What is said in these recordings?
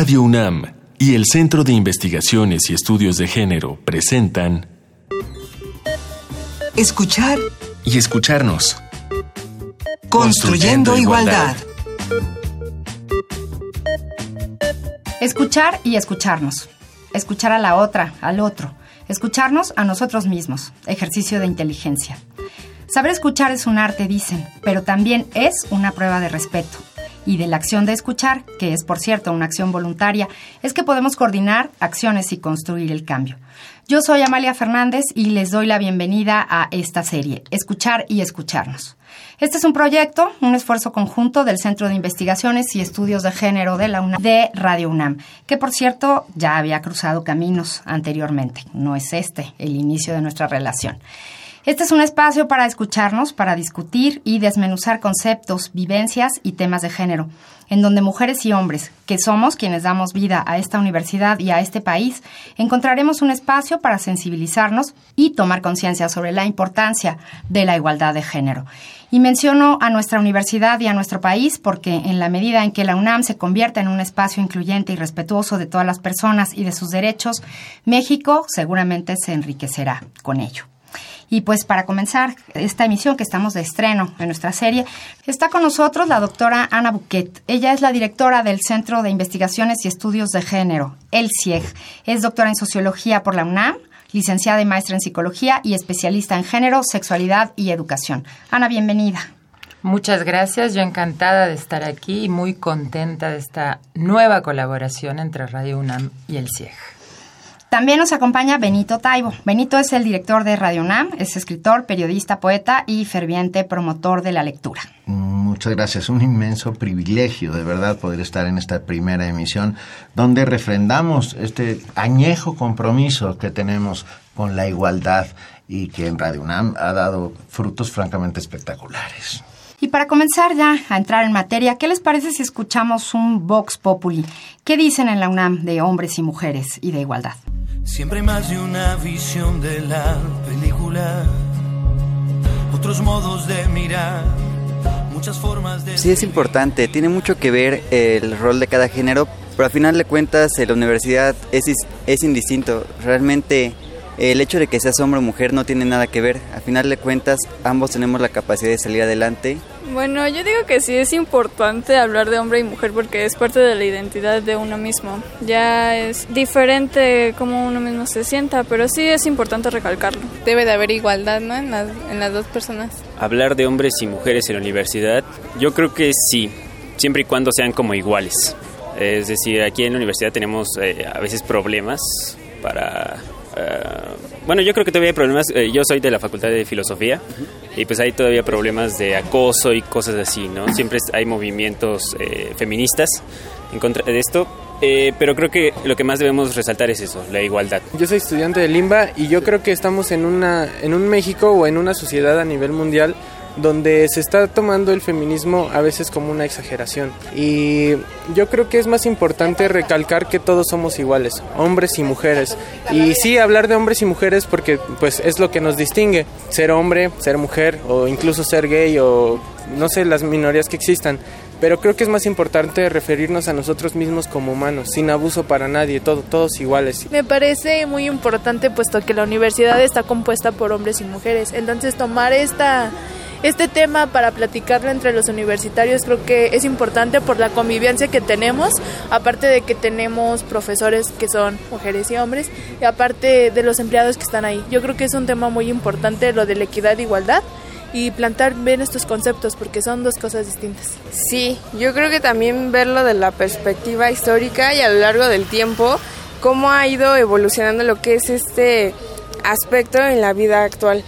Radio UNAM y el Centro de Investigaciones y Estudios de Género presentan Escuchar y escucharnos. Construyendo, igualdad. Escuchar y escucharnos. Escuchar a la otra, al otro. Escucharnos a nosotros mismos. Ejercicio de inteligencia. Saber escuchar es un arte, dicen, pero también es una prueba de respeto y de la acción de escuchar, que es por cierto una acción voluntaria, es que podemos coordinar acciones y construir el cambio. Yo soy Amalia Fernández y les doy la bienvenida a esta serie, Escuchar y Escucharnos. Este es un proyecto, un esfuerzo conjunto del Centro de Investigaciones y Estudios de Género de la UNAM, de Radio UNAM, que por cierto ya había cruzado caminos anteriormente. No es este el inicio de nuestra relación. Este es un espacio para escucharnos, para discutir y desmenuzar conceptos, vivencias y temas de género, en donde mujeres y hombres, que somos quienes damos vida a esta universidad y a este país, encontraremos un espacio para sensibilizarnos y tomar conciencia sobre la importancia de la igualdad de género. Y menciono a nuestra universidad y a nuestro país porque en la medida en que la UNAM se convierta en un espacio incluyente y respetuoso de todas las personas y de sus derechos, México seguramente se enriquecerá con ello. Y pues para comenzar esta emisión que estamos de estreno en nuestra serie, está con nosotros la doctora Ana Buquet. Ella es la directora del Centro de Investigaciones y Estudios de Género, el CIEG. Es doctora en Sociología por la UNAM, licenciada y maestra en Psicología y especialista en Género, Sexualidad y Educación. Ana, bienvenida. Muchas gracias, yo encantada de estar aquí y muy contenta de esta nueva colaboración entre Radio UNAM y el CIEG. También nos acompaña Benito Taibo. Benito es el director de Radio UNAM, es escritor, periodista, poeta y ferviente promotor de la lectura. Muchas gracias, un inmenso privilegio de verdad poder estar en esta primera emisión donde refrendamos este añejo compromiso que tenemos con la igualdad y que en Radio UNAM ha dado frutos francamente espectaculares. Y para comenzar ya a entrar en materia, ¿qué les parece si escuchamos un Vox Populi? ¿Qué dicen en la UNAM de hombres y mujeres y de igualdad? Siempre hay más de una visión de la película, otros modos de mirar, muchas formas de... Sí es importante, tiene mucho que ver el rol de cada género, pero al final de cuentas la universidad es, es indistinto. Realmente el hecho de que seas hombre o mujer no tiene nada que ver. Al final de cuentas, ambos tenemos la capacidad de salir adelante. Bueno, yo digo que sí es importante hablar de hombre y mujer porque es parte de la identidad de uno mismo. Ya es diferente cómo uno mismo se sienta, pero sí es importante recalcarlo. Debe de haber igualdad, ¿no? En las, en las dos personas. Hablar de hombres y mujeres en la universidad, yo creo que sí, siempre y cuando sean como iguales. Es decir, aquí en la universidad tenemos eh, a veces problemas para eh, bueno, yo creo que todavía hay problemas. Eh, yo soy de la Facultad de Filosofía y pues hay todavía problemas de acoso y cosas así, ¿no? Siempre hay movimientos eh, feministas en contra de esto. pero creo que lo que más debemos resaltar es eso, la igualdad. Yo soy estudiante de Limba y yo creo que estamos en, una, en un México o en una sociedad a nivel mundial donde se está tomando el feminismo a veces como una exageración. Y yo creo que es más importante recalcar que todos somos iguales, hombres y mujeres. Y sí hablar de hombres y mujeres porque pues es lo que nos distingue, ser hombre, ser mujer o incluso ser gay o no sé las minorías que existan. Pero creo que es más importante referirnos a nosotros mismos como humanos, sin abuso para nadie, todo, todos iguales. Me parece muy importante puesto que la universidad está compuesta por hombres y mujeres. Entonces tomar esta este tema para platicarlo entre los universitarios creo que es importante por la convivencia que tenemos, aparte de que tenemos profesores que son mujeres y hombres, y aparte de los empleados que están ahí. Yo creo que es un tema muy importante lo de la equidad e igualdad y plantar bien estos conceptos porque son dos cosas distintas. Sí, yo creo que también verlo de la perspectiva histórica y a lo largo del tiempo, cómo ha ido evolucionando lo que es este aspecto en la vida actual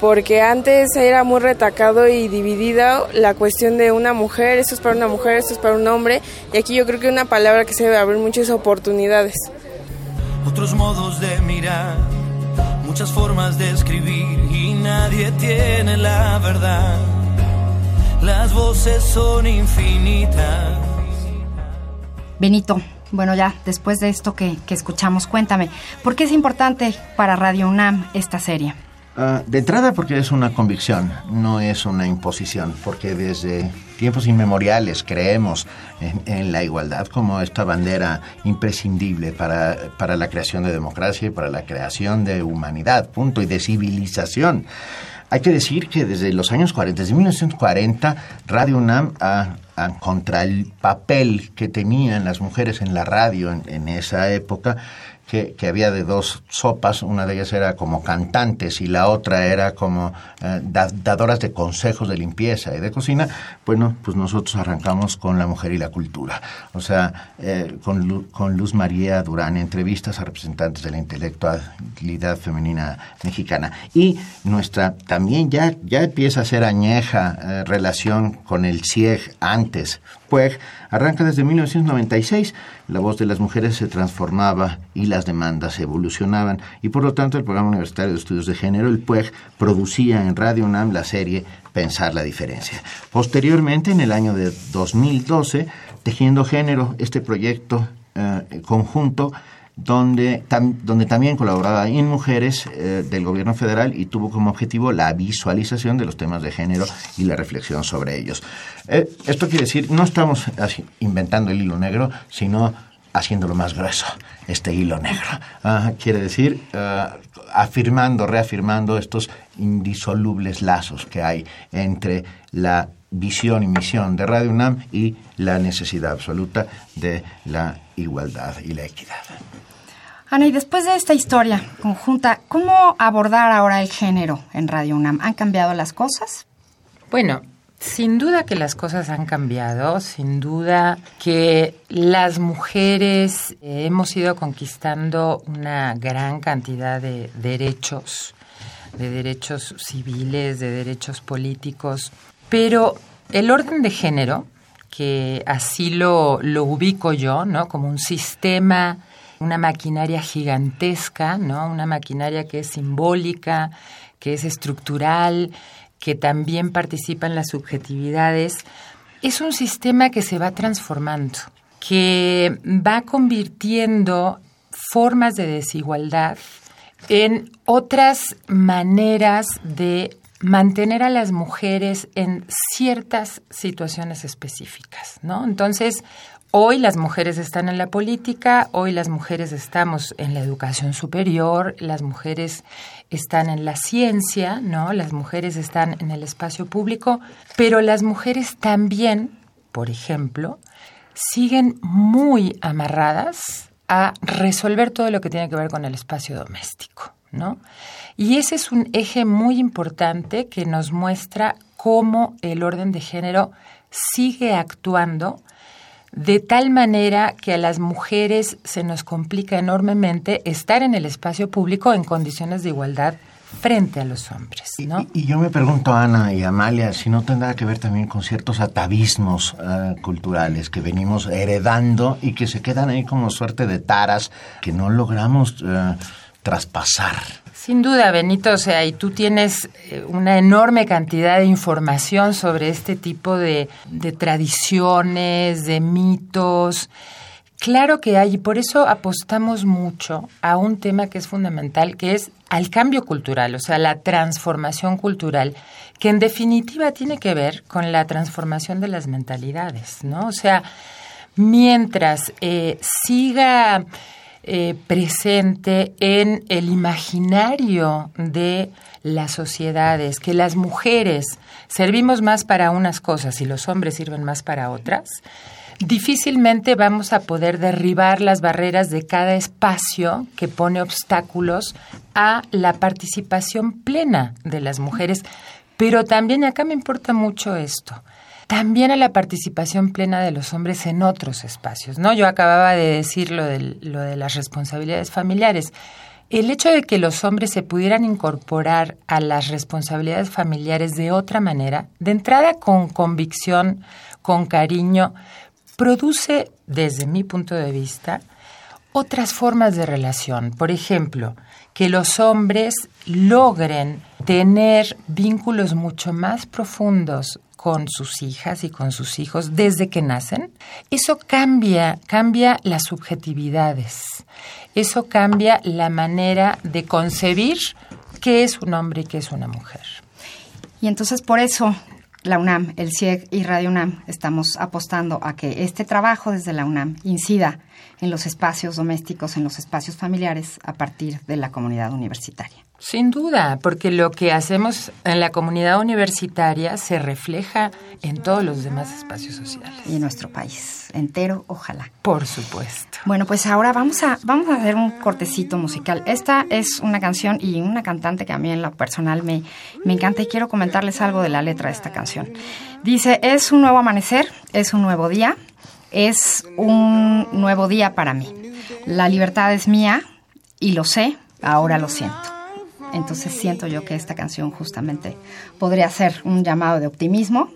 porque antes era muy retacado y dividido la cuestión de una mujer, esto es para una mujer, esto es para un hombre, y aquí yo creo que una palabra que se debe abrir muchas oportunidades. Otros modos de mirar, muchas formas de escribir y nadie tiene la verdad. Las voces son infinitas. Benito, bueno ya, después de esto que, que escuchamos, cuéntame, ¿por qué es importante para Radio UNAM esta serie? Ah, de entrada porque es una convicción, no es una imposición, porque desde tiempos inmemoriales creemos en, la igualdad como esta bandera imprescindible para, para, la creación de democracia y para la creación de humanidad, punto, y de civilización. Hay que decir que desde los años 40, desde 1940, Radio UNAM, contra el papel que tenían las mujeres en la radio en esa época, que, había de dos sopas, una de ellas era como cantantes y la otra era como eh, dadoras de consejos de limpieza y de cocina, bueno, pues nosotros arrancamos con la mujer y la cultura, o sea, eh, con, con, Luz María Durán, entrevistas a representantes de la intelectualidad femenina mexicana. Y nuestra también ya, ya empieza a ser añeja eh, relación con el CIEG antes, PUEG, arranca desde 1996. La voz de las mujeres se transformaba y las demandas evolucionaban y por lo tanto el Programa Universitario de Estudios de Género, el PUEG, producía en Radio UNAM la serie Pensar la Diferencia. Posteriormente, en el año de 2012, Tejiendo Género, este proyecto eh, conjunto donde, donde también colaboraba en mujeres eh, del gobierno federal y tuvo como objetivo la visualización de los temas de género y la reflexión sobre ellos. Eh, esto quiere decir, no estamos inventando el hilo negro, sino haciéndolo más grueso, este hilo negro. Ah, quiere decir, ah, afirmando, reafirmando estos indisolubles lazos que hay entre la visión y misión de Radio UNAM y la necesidad absoluta de la igualdad y la equidad. Ana, y después de esta historia conjunta, ¿cómo abordar ahora el género en Radio UNAM? ¿Han cambiado las cosas? Bueno, sin duda que las cosas han cambiado, sin duda que las mujeres eh, hemos ido conquistando una gran cantidad de derechos, de derechos civiles, de derechos políticos, pero el orden de género, que así lo, lo ubico yo, ¿no? Como un sistema una maquinaria gigantesca, ¿no? Una maquinaria que es simbólica, que es estructural, que también participa en las subjetividades. Es un sistema que se va transformando, que va convirtiendo formas de desigualdad en otras maneras de mantener a las mujeres en ciertas situaciones específicas, ¿no? Entonces, Hoy las mujeres están en la política, hoy las mujeres estamos en la educación superior, las mujeres están en la ciencia, ¿no? Las mujeres están en el espacio público, pero las mujeres también, por ejemplo, siguen muy amarradas a resolver todo lo que tiene que ver con el espacio doméstico, ¿no? Y ese es un eje muy importante que nos muestra cómo el orden de género sigue actuando de tal manera que a las mujeres se nos complica enormemente estar en el espacio público en condiciones de igualdad frente a los hombres. ¿no? Y, yo me pregunto, Ana y Amalia, si no tendrá que ver también con ciertos atavismos eh, culturales que venimos heredando y que se quedan ahí como suerte de taras que no logramos eh, traspasar. Sin duda, Benito, o sea, y tú tienes eh, una enorme cantidad de información sobre este tipo de, de tradiciones, de mitos. Claro que hay, y por eso apostamos mucho a un tema que es fundamental, que es al cambio cultural, o sea, la transformación cultural, que en definitiva tiene que ver con la transformación de las mentalidades, ¿no? O sea, mientras eh, siga eh, presente en el imaginario de las sociedades, que las mujeres servimos más para unas cosas y los hombres sirven más para otras, difícilmente vamos a poder derribar las barreras de cada espacio que pone obstáculos a la participación plena de las mujeres. Pero también acá me importa mucho esto también a la participación plena de los hombres en otros espacios, ¿no? Yo acababa de decir lo de, lo de las responsabilidades familiares. El hecho de que los hombres se pudieran incorporar a las responsabilidades familiares de otra manera, de entrada con convicción, con cariño, produce, desde mi punto de vista, otras formas de relación. Por ejemplo, que los hombres logren tener vínculos mucho más profundos con sus hijas y con sus hijos desde que nacen, eso cambia, cambia las subjetividades, eso cambia la manera de concebir qué es un hombre y qué es una mujer. Y entonces por eso la UNAM, el CIEG y Radio UNAM estamos apostando a que este trabajo desde la UNAM incida en los espacios domésticos, en los espacios familiares, a partir de la comunidad universitaria. Sin duda, porque lo que hacemos en la comunidad universitaria se refleja en todos los demás espacios sociales. Y en nuestro país entero, ojalá. Por supuesto. Bueno, pues ahora vamos a, vamos a hacer un cortecito musical. Esta es una canción y una cantante que a mí en lo personal me, me encanta y quiero comentarles algo de la letra de esta canción. Dice, es un nuevo amanecer, es un nuevo día, es un nuevo día para mí. La libertad es mía y lo sé, ahora lo siento. Entonces siento yo que esta canción justamente podría ser un llamado de optimismo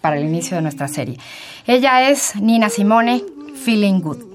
para el inicio de nuestra serie. Ella es Nina Simone, Feeling Good.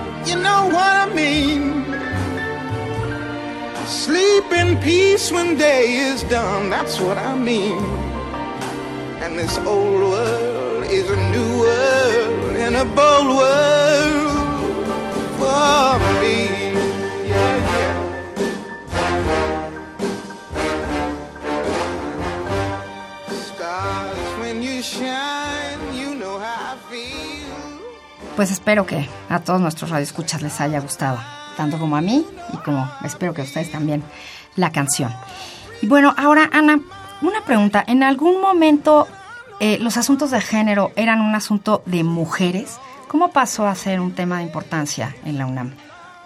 Peace when day is done, that's what I mean. And this old world is a new world and a bold world for me. Pues espero que a todos nuestros radioescuchas les haya gustado, tanto como a mí y como espero que a ustedes también la canción. Y bueno, ahora Ana, una pregunta. ¿En algún momento eh, los asuntos de género eran un asunto de mujeres? ¿Cómo pasó a ser un tema de importancia en la UNAM?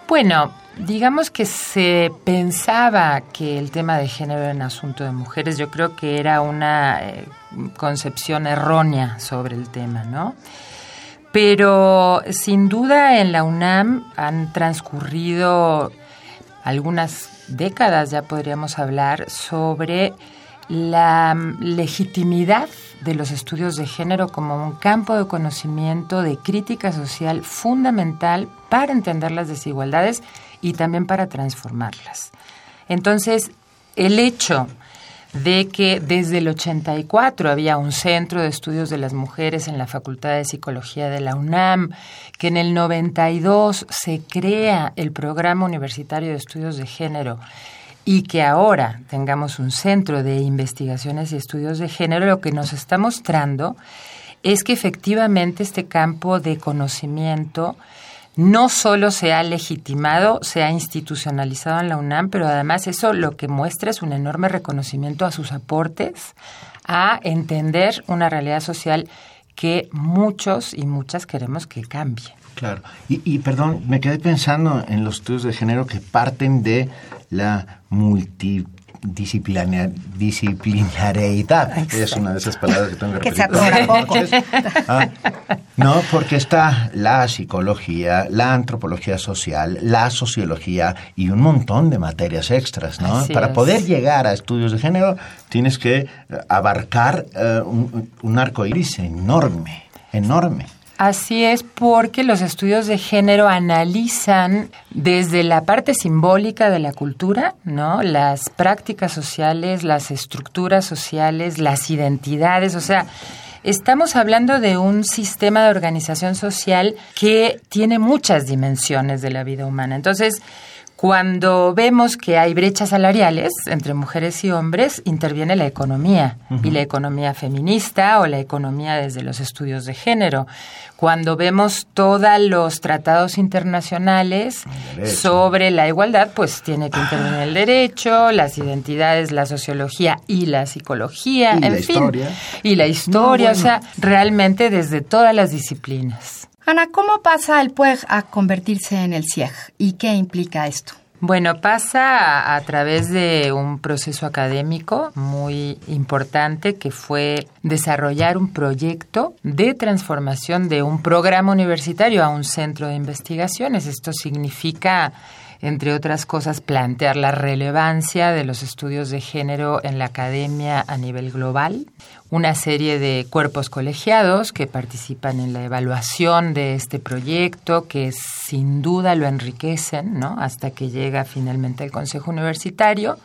Bueno, digamos que se pensaba que el tema de género era un asunto de mujeres. Yo creo que era una eh, concepción errónea sobre el tema, ¿no? Pero sin duda en la UNAM han transcurrido algunas décadas, ya podríamos hablar, sobre la mm, legitimidad de los estudios de género como un campo de conocimiento, de crítica social fundamental para entender las desigualdades y también para transformarlas. Entonces, el hecho de que desde el 84 había un centro de estudios de las mujeres en la Facultad de Psicología de la UNAM, que en el 92 se crea el Programa Universitario de Estudios de Género y que ahora tengamos un centro de investigaciones y estudios de género, lo que nos está mostrando es que efectivamente este campo de conocimiento no solo se ha legitimado, se ha institucionalizado en la UNAM, pero además eso lo que muestra es un enorme reconocimiento a sus aportes a entender una realidad social que muchos y muchas queremos que cambie. Claro. Y, y, perdón, me quedé pensando en los estudios de género que parten de la multidisciplinariedad. Es una de esas palabras que tengo que repetir. Ah, no, porque está la psicología, la antropología social, la sociología y un montón de materias extras, ¿no? Así Para es. poder llegar a estudios de género tienes que eh, abarcar eh, un, un arco iris enorme, enorme. Así es porque los estudios de género analizan desde la parte simbólica de la cultura, ¿no? Las prácticas sociales, las estructuras sociales, las identidades, o sea, estamos hablando de un sistema de organización social que tiene muchas dimensiones de la vida humana. Entonces, Cuando vemos que hay brechas salariales entre mujeres y hombres, interviene la economía, y la economía feminista o la economía desde los estudios de género. Cuando vemos todos los tratados internacionales sobre la igualdad, pues tiene que intervenir el derecho, las identidades, la sociología y la psicología, Y en la fin. historia. Y la historia, No, o sea, realmente desde todas las disciplinas. Ana, ¿cómo pasa el PUEG a convertirse en el CIEG y qué implica esto? Bueno, pasa a, través de un proceso académico muy importante que fue desarrollar un proyecto de transformación de un programa universitario a un centro de investigaciones. Esto significa, entre otras cosas, plantear la relevancia de los estudios de género en la academia a nivel global, una serie de cuerpos colegiados que participan en la evaluación de este proyecto, que sin duda lo enriquecen, ¿no? Hasta que llega finalmente al Consejo Universitario,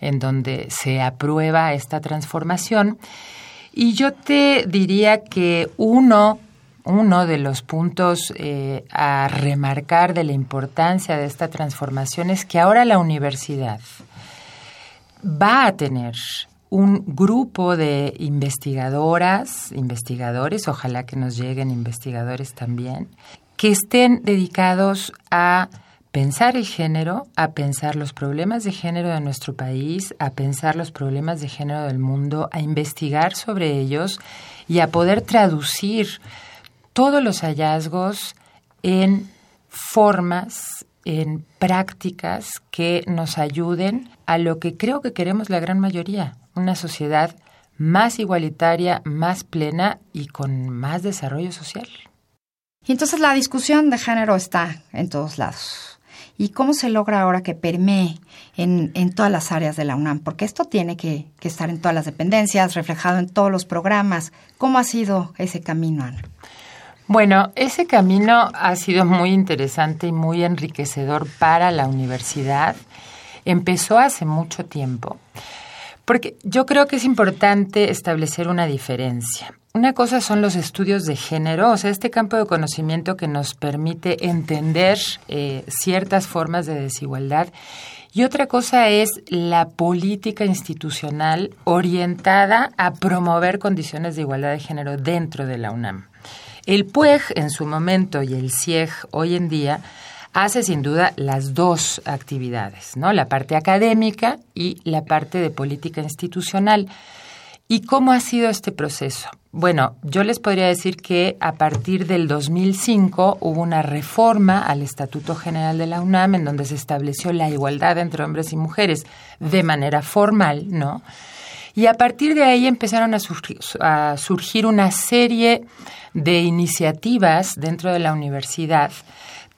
en donde se aprueba esta transformación. Y yo te diría que uno, uno de los puntos eh, a remarcar de la importancia de esta transformación es que ahora la universidad va a tener un grupo de investigadoras, investigadores, ojalá que nos lleguen investigadores también, que estén dedicados a pensar el género, a pensar los problemas de género de nuestro país, a pensar los problemas de género del mundo, a investigar sobre ellos y a poder traducir todos los hallazgos en formas, en prácticas que nos ayuden a lo que creo que queremos la gran mayoría, una sociedad más igualitaria, más plena y con más desarrollo social. Y entonces la discusión de género está en todos lados. ¿Y cómo se logra ahora que permee en, en todas las áreas de la UNAM? Porque esto tiene que, que estar en todas las dependencias, reflejado en todos los programas. ¿Cómo ha sido ese camino, Ana? Bueno, ese camino ha sido muy interesante y muy enriquecedor para la universidad. Empezó hace mucho tiempo, porque yo creo que es importante establecer una diferencia. Una cosa son los estudios de género, o sea, este campo de conocimiento que nos permite entender eh, ciertas formas de desigualdad. Y otra cosa es la política institucional orientada a promover condiciones de igualdad de género dentro de la UNAM. El PUEG en su momento y el CIEG hoy en día hace sin duda las dos actividades, ¿no? La parte académica y la parte de política institucional. ¿Y cómo ha sido este proceso? Bueno, yo les podría decir que a partir del 2005 hubo una reforma al Estatuto General de la UNAM en donde se estableció la igualdad entre hombres y mujeres de manera formal, ¿no? Y a partir de ahí empezaron a surgir, a surgir una serie de iniciativas dentro de la universidad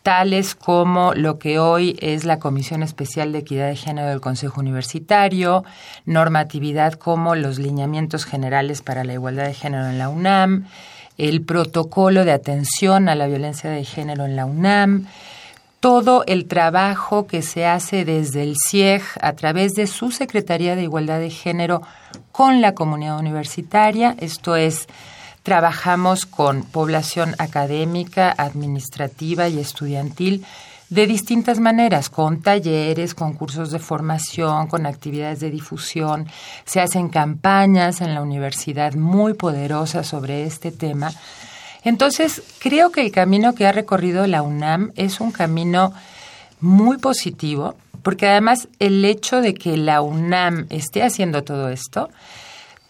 tales como lo que hoy es la Comisión Especial de Equidad de Género del Consejo Universitario, normatividad como los lineamientos generales para la igualdad de género en la UNAM, el protocolo de atención a la violencia de género en la UNAM, todo el trabajo que se hace desde el CIEG a través de su Secretaría de Igualdad de Género con la comunidad universitaria, esto es trabajamos con población académica, administrativa y estudiantil de distintas maneras, con talleres, con cursos de formación, con actividades de difusión. Se hacen campañas en la universidad muy poderosas sobre este tema. Entonces, creo que el camino que ha recorrido la UNAM es un camino muy positivo, porque además el hecho de que la UNAM esté haciendo todo esto,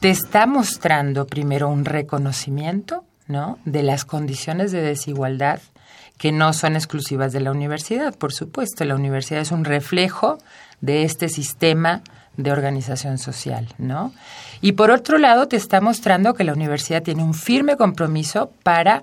te está mostrando primero un reconocimiento, ¿no? De las condiciones de desigualdad que no son exclusivas de la universidad, por supuesto. La universidad es un reflejo de este sistema de organización social, ¿no? Y por otro lado, te está mostrando que la universidad tiene un firme compromiso para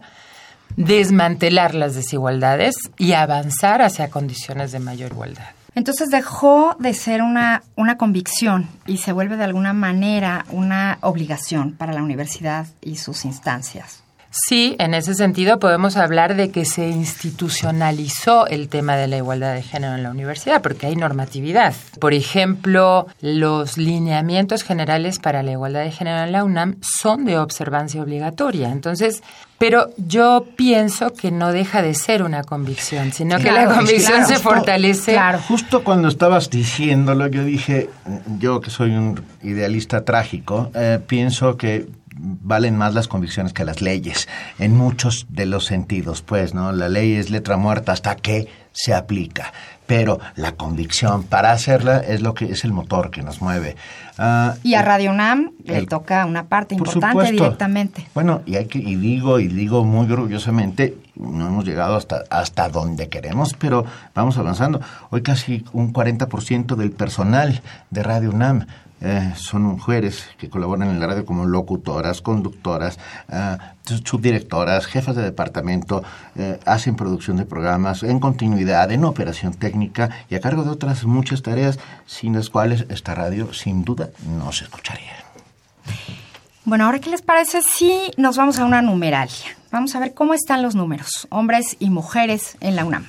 desmantelar las desigualdades y avanzar hacia condiciones de mayor igualdad. Entonces dejó de ser una, una convicción y se vuelve de alguna manera una obligación para la universidad y sus instancias. Sí, en ese sentido podemos hablar de que se institucionalizó el tema de la igualdad de género en la universidad, porque hay normatividad. Por ejemplo, los lineamientos generales para la igualdad de género en la UNAM son de observancia obligatoria. Entonces, pero yo pienso que no deja de ser una convicción, sino que la convicción se fortalece. Claro. Justo cuando estabas diciéndolo, yo dije, yo que soy un idealista trágico, eh, pienso que valen más las convicciones que las leyes, en muchos de los sentidos, pues, ¿no? La ley es letra muerta hasta que se aplica, pero la convicción para hacerla es lo que es el motor que nos mueve. Ah, y a Radio UNAM le toca una parte importante directamente. Bueno, y hay que y digo y digo muy orgullosamente, no hemos llegado hasta hasta donde queremos, pero vamos avanzando. Hoy casi un 40% del personal de Radio UNAM eh, son mujeres que colaboran en la radio como locutoras, conductoras, eh, subdirectoras, jefas de departamento, eh, hacen producción de programas en continuidad, en operación técnica y a cargo de otras muchas tareas sin las cuales esta radio sin duda no se escucharía. Bueno, ahora qué les parece si nos vamos a una numeralia. Vamos a ver cómo están los números, hombres y mujeres en la UNAM.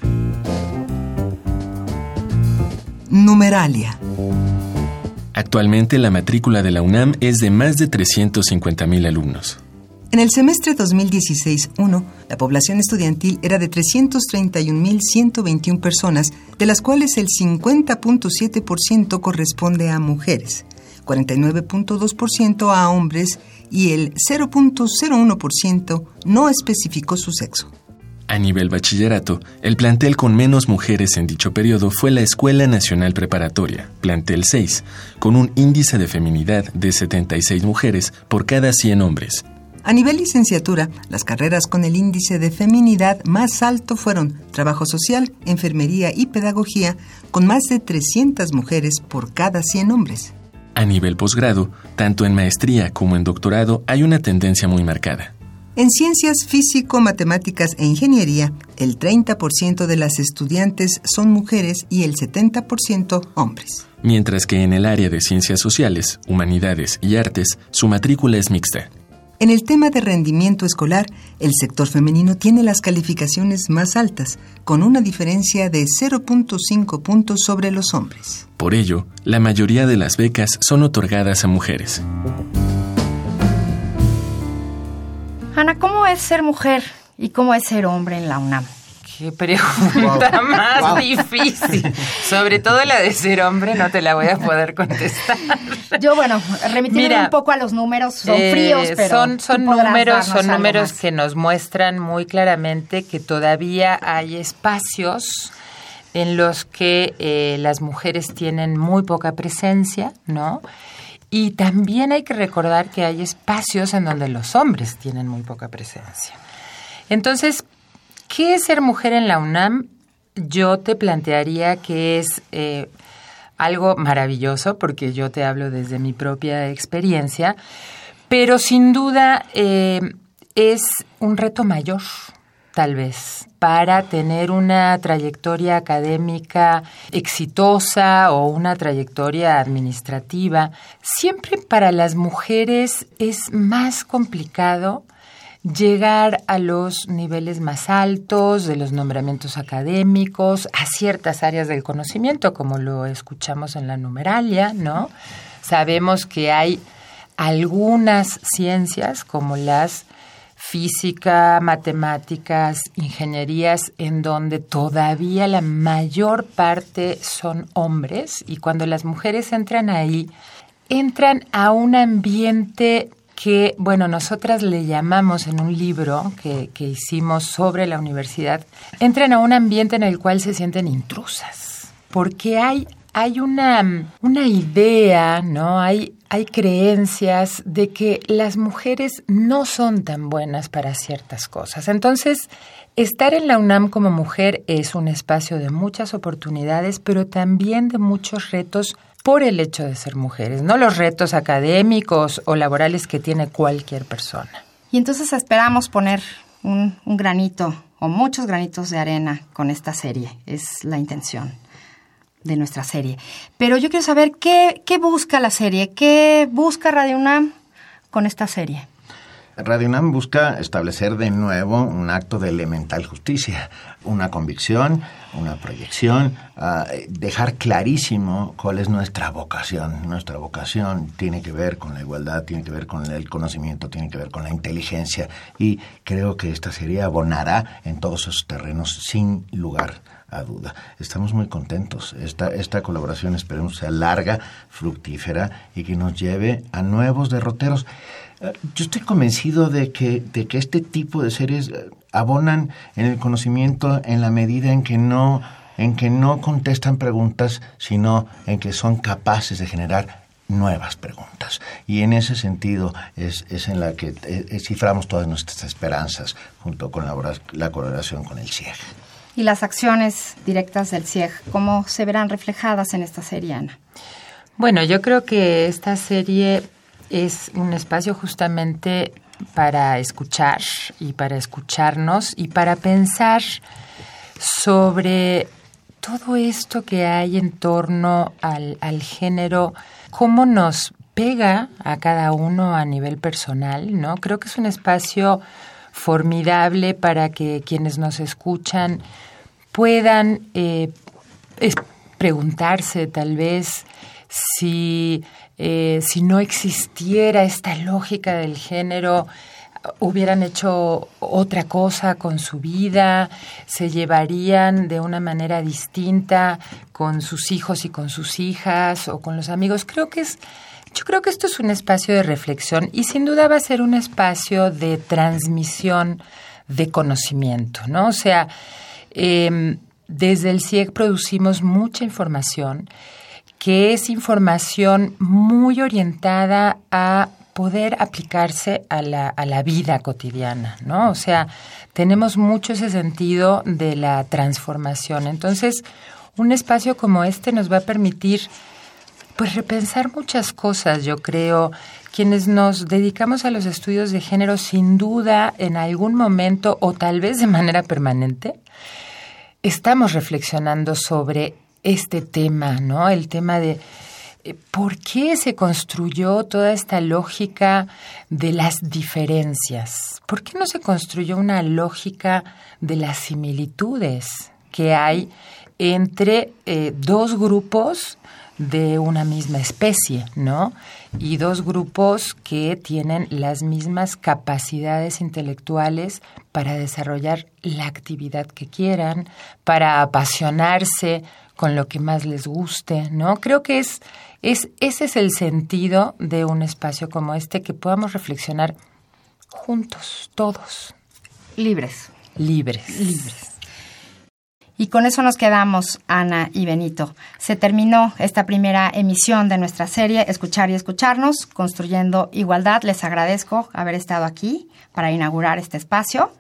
Numeralia. Actualmente la matrícula de la UNAM es de más de 350.000 alumnos. En el semestre 2016-1, la población estudiantil era de 331.121 personas, de las cuales el 50.7% corresponde a mujeres, 49.2% a hombres y el 0.01% no especificó su sexo. A nivel bachillerato, el plantel con menos mujeres en dicho periodo fue la Escuela Nacional Preparatoria, plantel 6, con un índice de feminidad de 76 mujeres por cada 100 hombres. A nivel licenciatura, las carreras con el índice de feminidad más alto fueron Trabajo Social, Enfermería y Pedagogía, con más de 300 mujeres por cada 100 hombres. A nivel posgrado, tanto en maestría como en doctorado hay una tendencia muy marcada. En ciencias físico, matemáticas e ingeniería, el 30% de las estudiantes son mujeres y el 70% hombres. Mientras que en el área de ciencias sociales, humanidades y artes, su matrícula es mixta. En el tema de rendimiento escolar, el sector femenino tiene las calificaciones más altas, con una diferencia de 0.5 puntos sobre los hombres. Por ello, la mayoría de las becas son otorgadas a mujeres. Ana, ¿cómo es ser mujer y cómo es ser hombre en la UNAM? Qué pregunta más difícil. Sobre todo la de ser hombre, no te la voy a poder contestar. Yo, bueno, remitirme un poco a los números, son eh, fríos, pero. Son, son números, son números que nos muestran muy claramente que todavía hay espacios en los que eh, las mujeres tienen muy poca presencia, ¿no? Y también hay que recordar que hay espacios en donde los hombres tienen muy poca presencia. Entonces, ¿qué es ser mujer en la UNAM? Yo te plantearía que es eh, algo maravilloso, porque yo te hablo desde mi propia experiencia, pero sin duda eh, es un reto mayor, tal vez, para tener una trayectoria académica exitosa o una trayectoria administrativa. Siempre para las mujeres es más complicado llegar a los niveles más altos de los nombramientos académicos, a ciertas áreas del conocimiento, como lo escuchamos en la numeralia, ¿no? Sabemos que hay algunas ciencias, como las física, matemáticas, ingenierías, en donde todavía la mayor parte son hombres y cuando las mujeres entran ahí, entran a un ambiente que, bueno, nosotras le llamamos en un libro que, que hicimos sobre la universidad, entran a un ambiente en el cual se sienten intrusas, porque hay hay una, una idea, ¿no? Hay, hay creencias de que las mujeres no son tan buenas para ciertas cosas. Entonces, estar en la UNAM como mujer es un espacio de muchas oportunidades, pero también de muchos retos por el hecho de ser mujeres, no los retos académicos o laborales que tiene cualquier persona. Y entonces esperamos poner un, un granito o muchos granitos de arena con esta serie, es la intención de nuestra serie. Pero yo quiero saber qué, qué busca la serie, qué busca Radio UNAM con esta serie. Radio UNAM busca establecer de nuevo un acto de elemental justicia, una convicción, una proyección, ah, dejar clarísimo cuál es nuestra vocación. Nuestra vocación tiene que ver con la igualdad, tiene que ver con el conocimiento, tiene que ver con la inteligencia y creo que esta serie abonará en todos esos terrenos sin lugar a duda. Estamos muy contentos. Esta, esta colaboración esperemos sea larga, fructífera y que nos lleve a nuevos derroteros. Eh, Yo estoy convencido de que, de que este tipo de series eh, abonan en el conocimiento en la medida en que no en que no contestan preguntas, sino en que son capaces de generar nuevas preguntas. Y en ese sentido es, es en la que eh, ciframos todas nuestras esperanzas junto con la, la colaboración con el CIEG. Y las acciones directas del CIEG, ¿cómo se verán reflejadas en esta serie, Ana? Bueno, yo creo que esta serie es un espacio justamente para escuchar y para escucharnos y para pensar sobre todo esto que hay en torno al, al género, cómo nos pega a cada uno a nivel personal, ¿no? Creo que es un espacio formidable para que quienes nos escuchan puedan eh, preguntarse tal vez si, eh, si no existiera esta lógica del género, hubieran hecho otra cosa con su vida, se llevarían de una manera distinta con sus hijos y con sus hijas o con los amigos. Creo que es, yo creo que esto es un espacio de reflexión y sin duda va a ser un espacio de transmisión de conocimiento, ¿no? O sea, eh, desde el CIEG producimos mucha información que es información muy orientada a poder aplicarse a la, a la vida cotidiana, ¿no? O sea, tenemos mucho ese sentido de la transformación. Entonces, un espacio como este nos va a permitir pues repensar muchas cosas, yo creo. Quienes nos dedicamos a los estudios de género, sin duda, en algún momento o tal vez de manera permanente, estamos reflexionando sobre este tema, ¿no? El tema de ¿Por qué se construyó toda esta lógica de las diferencias? ¿Por qué no se construyó una lógica de las similitudes que hay entre eh, dos grupos de una misma especie, ¿no? Y dos grupos que tienen las mismas capacidades intelectuales para desarrollar la actividad que quieran, para apasionarse con lo que más les guste, ¿no? Creo que es, es ese es el sentido de un espacio como este, que podamos reflexionar juntos, todos. Libres. Libres. Libres. Y con eso nos quedamos, Ana y Benito. Se terminó esta primera emisión de nuestra serie Escuchar y Escucharnos, Construyendo Igualdad. Les agradezco haber estado aquí para inaugurar este espacio.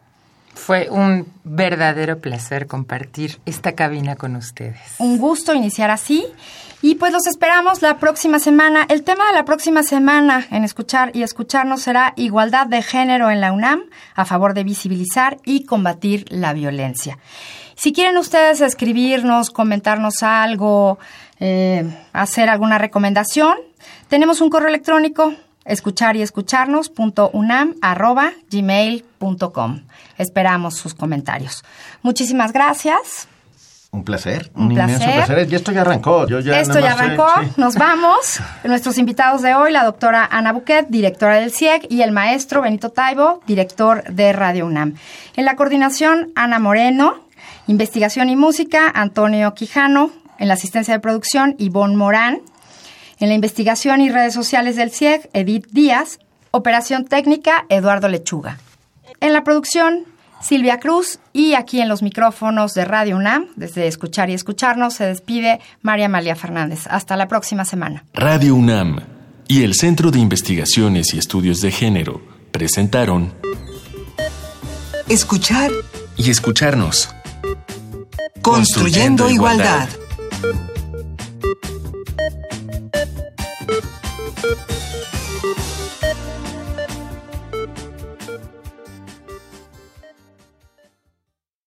Fue un verdadero placer compartir esta cabina con ustedes. Un gusto iniciar así. Y pues los esperamos la próxima semana. El tema de la próxima semana en Escuchar y Escucharnos será igualdad de género en la UNAM a favor de visibilizar y combatir la violencia. Si quieren ustedes escribirnos, comentarnos algo, eh, hacer alguna recomendación, tenemos un correo electrónico escuchar y escucharnos.unam arroba gmail.com. Esperamos sus comentarios. Muchísimas gracias. Un placer, un, un placer. inmenso placer. Y esto ya arrancó. Yo ya esto ya arrancó. Sí. Nos vamos. Nuestros invitados de hoy, la doctora Ana Buquet, directora del CIEG, y el maestro Benito Taibo, director de Radio UNAM. En la coordinación, Ana Moreno. Investigación y música, Antonio Quijano. En la asistencia de producción, Ivonne Morán. En la investigación y redes sociales del CIEG, Edith Díaz. Operación técnica, Eduardo Lechuga. En la producción, Silvia Cruz. Y aquí en los micrófonos de Radio UNAM, desde Escuchar y Escucharnos, se despide María Amalia Fernández. Hasta la próxima semana. Radio UNAM y el Centro de Investigaciones y Estudios de Género presentaron Escuchar y escucharnos. Construyendo, Construyendo igualdad. igualdad.